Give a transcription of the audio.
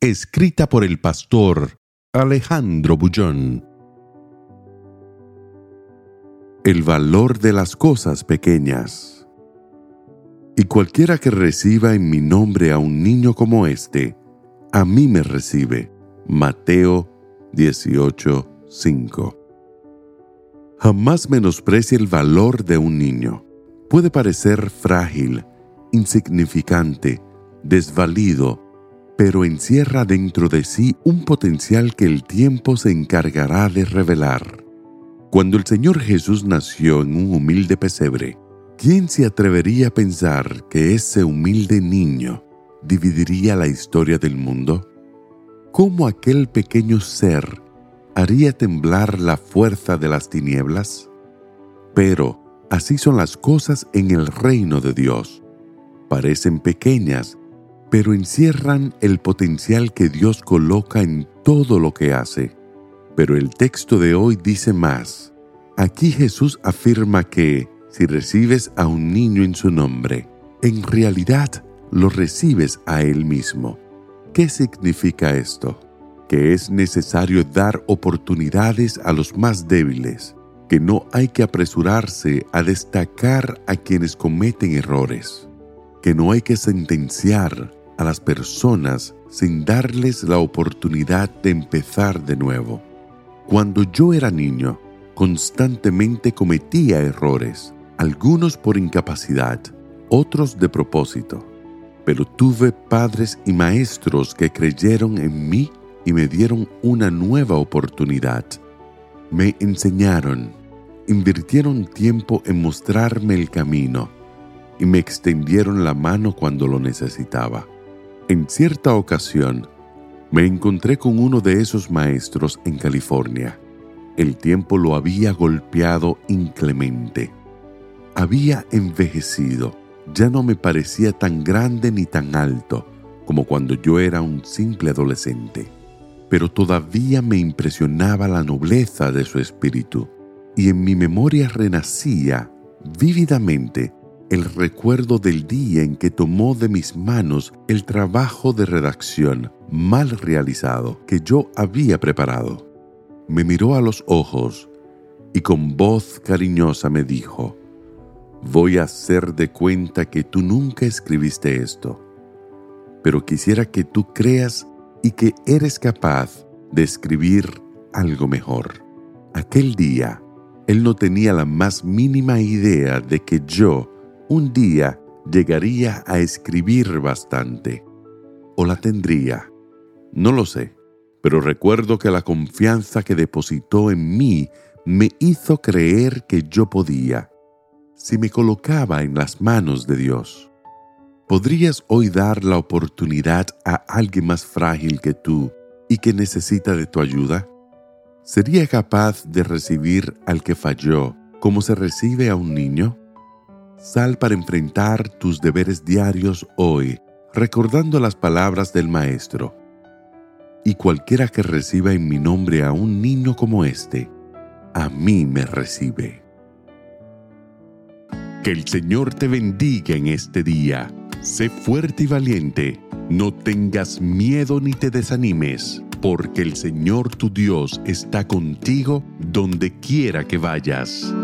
Escrita por el pastor Alejandro Bullón. El valor de las cosas pequeñas. Y cualquiera que reciba en mi nombre a un niño como este, a mí me recibe. Mateo 18:5. Jamás menosprecie el valor de un niño. Puede parecer frágil, insignificante, desvalido, pero encierra dentro de sí un potencial que el tiempo se encargará de revelar. Cuando el Señor Jesús nació en un humilde pesebre, ¿quién se atrevería a pensar que ese humilde niño dividiría la historia del mundo? ¿Cómo aquel pequeño ser haría temblar la fuerza de las tinieblas? Pero así son las cosas en el reino de Dios. Parecen pequeñas, pero encierran el potencial que Dios coloca en todo lo que hace. Pero el texto de hoy dice más. Aquí Jesús afirma que si recibes a un niño en su nombre, en realidad lo recibes a Él mismo. ¿Qué significa esto? Que es necesario dar oportunidades a los más débiles, que no hay que apresurarse a destacar a quienes cometen errores, que no hay que sentenciar a las personas sin darles la oportunidad de empezar de nuevo. Cuando yo era niño, constantemente cometía errores, algunos por incapacidad, otros de propósito, pero tuve padres y maestros que creyeron en mí y me dieron una nueva oportunidad. Me enseñaron, invirtieron tiempo en mostrarme el camino y me extendieron la mano cuando lo necesitaba. En cierta ocasión, me encontré con uno de esos maestros en California. El tiempo lo había golpeado inclemente. Había envejecido, ya no me parecía tan grande ni tan alto como cuando yo era un simple adolescente, pero todavía me impresionaba la nobleza de su espíritu, y en mi memoria renacía vívidamente el recuerdo del día en que tomó de mis manos el trabajo de redacción mal realizado que yo había preparado. Me miró a los ojos y con voz cariñosa me dijo, voy a hacer de cuenta que tú nunca escribiste esto, pero quisiera que tú creas y que eres capaz de escribir algo mejor. Aquel día, él no tenía la más mínima idea de que yo un día llegaría a escribir bastante. O la tendría. No lo sé, pero recuerdo que la confianza que depositó en mí me hizo creer que yo podía, si me colocaba en las manos de Dios. ¿Podrías hoy dar la oportunidad a alguien más frágil que tú y que necesita de tu ayuda? ¿Sería capaz de recibir al que falló como se recibe a un niño? Sal para enfrentar tus deberes diarios hoy, recordando las palabras del Maestro. Y cualquiera que reciba en mi nombre a un niño como este, a mí me recibe. Que el Señor te bendiga en este día. Sé fuerte y valiente. No tengas miedo ni te desanimes, porque el Señor tu Dios está contigo donde quiera que vayas.